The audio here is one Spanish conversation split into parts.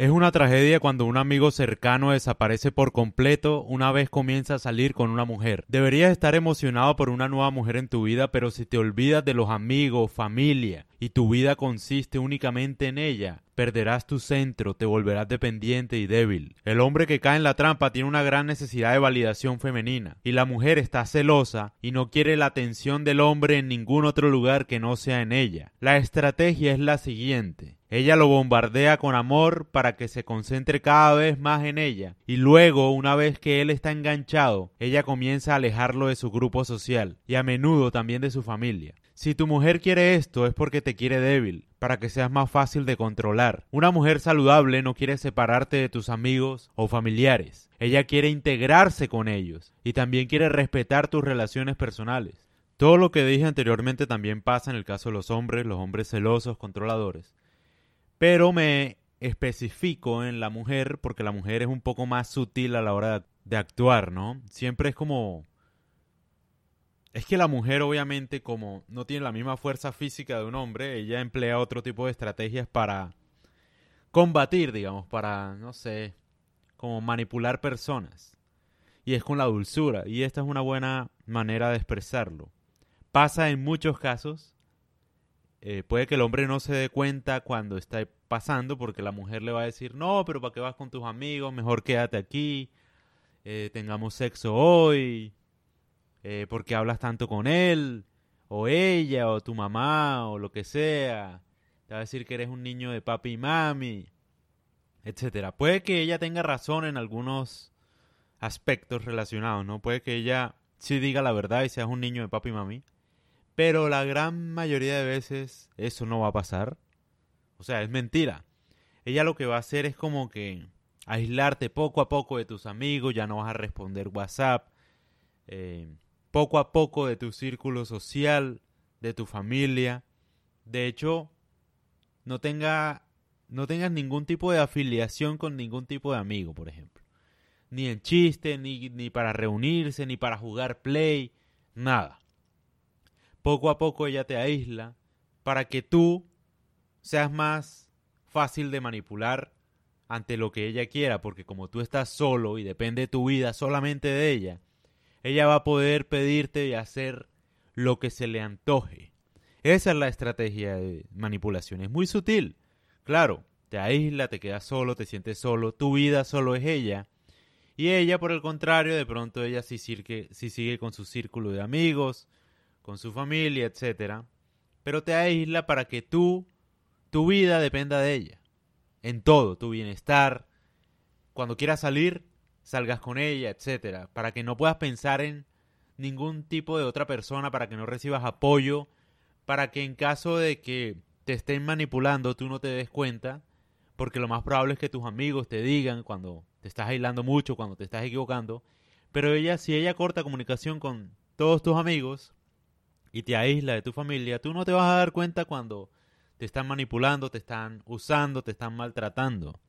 Es una tragedia cuando un amigo cercano desaparece por completo una vez comienza a salir con una mujer. Deberías estar emocionado por una nueva mujer en tu vida, pero si te olvidas de los amigos, familia, y tu vida consiste únicamente en ella, perderás tu centro, te volverás dependiente y débil. El hombre que cae en la trampa tiene una gran necesidad de validación femenina, y la mujer está celosa y no quiere la atención del hombre en ningún otro lugar que no sea en ella. La estrategia es la siguiente. Ella lo bombardea con amor para que se concentre cada vez más en ella, y luego, una vez que él está enganchado, ella comienza a alejarlo de su grupo social, y a menudo también de su familia. Si tu mujer quiere esto es porque te quiere débil, para que seas más fácil de controlar. Una mujer saludable no quiere separarte de tus amigos o familiares. Ella quiere integrarse con ellos y también quiere respetar tus relaciones personales. Todo lo que dije anteriormente también pasa en el caso de los hombres, los hombres celosos, controladores. Pero me especifico en la mujer porque la mujer es un poco más sutil a la hora de actuar, ¿no? Siempre es como... Es que la mujer obviamente como no tiene la misma fuerza física de un hombre, ella emplea otro tipo de estrategias para combatir, digamos, para, no sé, como manipular personas. Y es con la dulzura, y esta es una buena manera de expresarlo. Pasa en muchos casos eh, puede que el hombre no se dé cuenta cuando está pasando porque la mujer le va a decir, no, pero ¿para qué vas con tus amigos? Mejor quédate aquí, eh, tengamos sexo hoy, eh, porque hablas tanto con él, o ella, o tu mamá, o lo que sea. Te va a decir que eres un niño de papi y mami, etcétera. Puede que ella tenga razón en algunos aspectos relacionados, ¿no? Puede que ella sí diga la verdad y seas un niño de papi y mami pero la gran mayoría de veces eso no va a pasar. O sea, es mentira. Ella lo que va a hacer es como que aislarte poco a poco de tus amigos, ya no vas a responder WhatsApp, eh, poco a poco de tu círculo social, de tu familia. De hecho, no, tenga, no tengas ningún tipo de afiliación con ningún tipo de amigo, por ejemplo. Ni en chiste, ni, ni para reunirse, ni para jugar play, nada poco a poco ella te aísla para que tú seas más fácil de manipular ante lo que ella quiera, porque como tú estás solo y depende tu vida solamente de ella, ella va a poder pedirte y hacer lo que se le antoje. Esa es la estrategia de manipulación. Es muy sutil. Claro, te aísla, te quedas solo, te sientes solo, tu vida solo es ella. Y ella, por el contrario, de pronto ella sí sigue, sigue con su círculo de amigos, con su familia, etcétera, pero te aísla para que tú, tu vida dependa de ella. En todo, tu bienestar. Cuando quieras salir, salgas con ella, etcétera, para que no puedas pensar en ningún tipo de otra persona, para que no recibas apoyo, para que en caso de que te estén manipulando tú no te des cuenta, porque lo más probable es que tus amigos te digan cuando te estás aislando mucho, cuando te estás equivocando, pero ella si ella corta comunicación con todos tus amigos, y te aísla de tu familia, tú no te vas a dar cuenta cuando te están manipulando, te están usando, te están maltratando.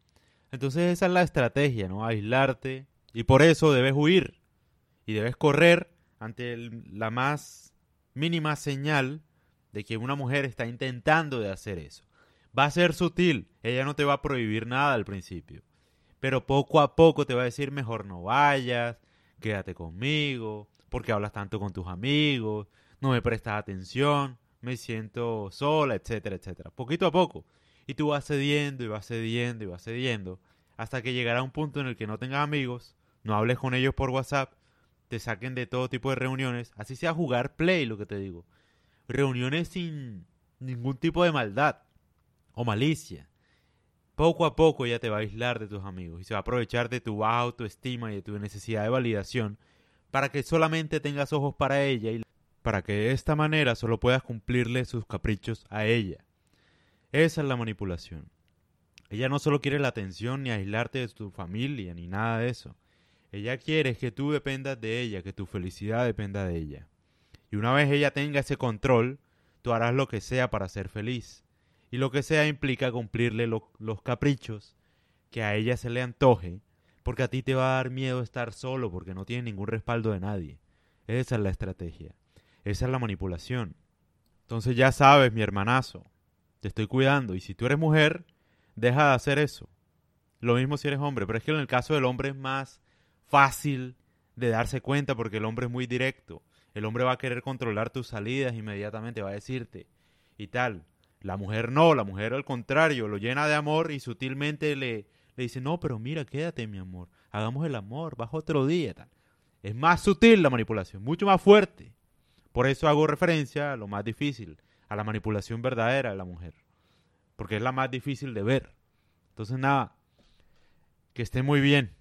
Entonces esa es la estrategia, ¿no? Aislarte. Y por eso debes huir. Y debes correr ante la más mínima señal de que una mujer está intentando de hacer eso. Va a ser sutil. Ella no te va a prohibir nada al principio. Pero poco a poco te va a decir mejor no vayas, quédate conmigo, porque hablas tanto con tus amigos, no me prestas atención, me siento sola, etcétera, etcétera. Poquito a poco. Y tú vas cediendo y vas cediendo y vas cediendo hasta que llegará un punto en el que no tengas amigos, no hables con ellos por WhatsApp, te saquen de todo tipo de reuniones, así sea jugar play, lo que te digo. Reuniones sin ningún tipo de maldad o malicia. Poco a poco ya te va a aislar de tus amigos y se va a aprovechar de tu baja autoestima y de tu necesidad de validación para que solamente tengas ojos para ella y para que de esta manera solo puedas cumplirle sus caprichos a ella. Esa es la manipulación. Ella no solo quiere la atención ni aislarte de tu familia ni nada de eso. Ella quiere que tú dependas de ella, que tu felicidad dependa de ella. Y una vez ella tenga ese control, tú harás lo que sea para ser feliz. Y lo que sea implica cumplirle los caprichos que a ella se le antoje, porque a ti te va a dar miedo estar solo porque no tienes ningún respaldo de nadie. Esa es la estrategia. Esa es la manipulación. Entonces ya sabes, mi hermanazo, te estoy cuidando. Y si tú eres mujer, deja de hacer eso. Lo mismo si eres hombre, pero es que en el caso del hombre es más fácil de darse cuenta porque el hombre es muy directo. El hombre va a querer controlar tus salidas inmediatamente, va a decirte y tal. La mujer no, la mujer al contrario, lo llena de amor y sutilmente le, le dice, no, pero mira, quédate mi amor, hagamos el amor, bajo otro día. Tal. Es más sutil la manipulación, mucho más fuerte. Por eso hago referencia a lo más difícil, a la manipulación verdadera de la mujer. Porque es la más difícil de ver. Entonces nada, que esté muy bien.